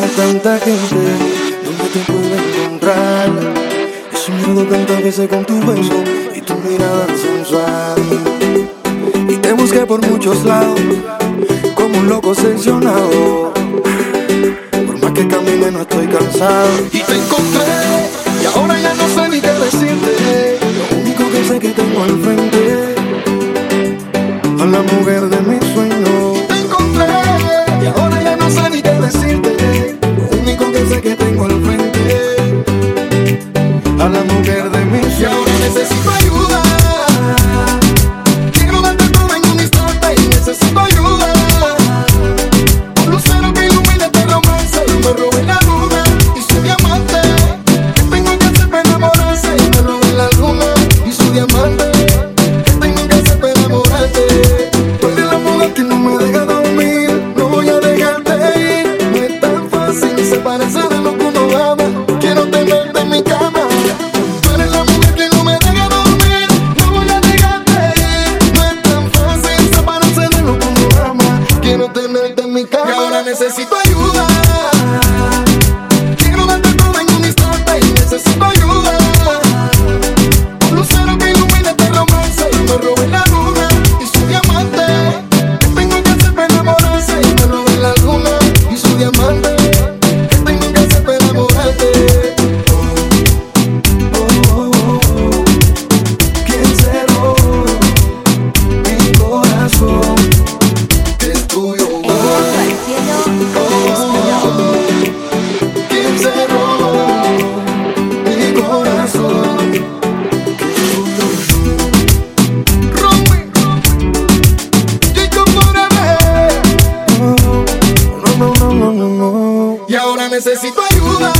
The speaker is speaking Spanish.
tanta gente, ¿dónde te puedo encontrar? Ese miedo tantas veces con tu beso y tu mirada sensual. Y te busqué por muchos lados, como un loco obsesionado. Por más que camine no estoy cansado. Y te encontré, y ahora ya no sé ni qué decirte. Lo único que sé que tengo al frente a la mujer de mis necesito ayuda. Quiero darte todo en un instante y necesito ayuda. Un lucero que ilumine este romance. Me robé la luna y su diamante. ¿Qué tengo que hacer para enamorarse? Me robé la luna y su diamante. ¿Qué tengo que hacer para enamorarte? ¿Quién se robó mi corazón? Y ahora necesito ayuda.